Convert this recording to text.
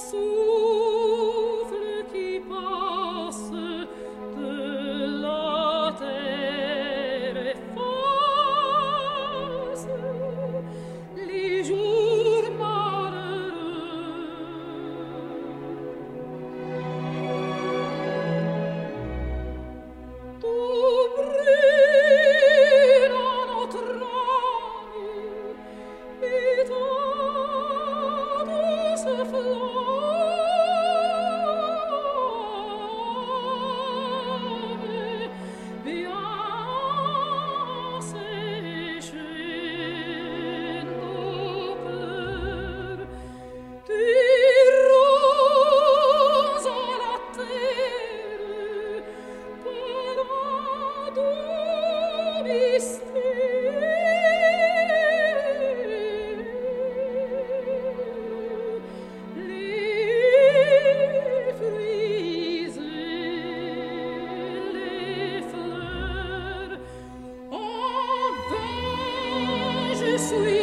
see sweet.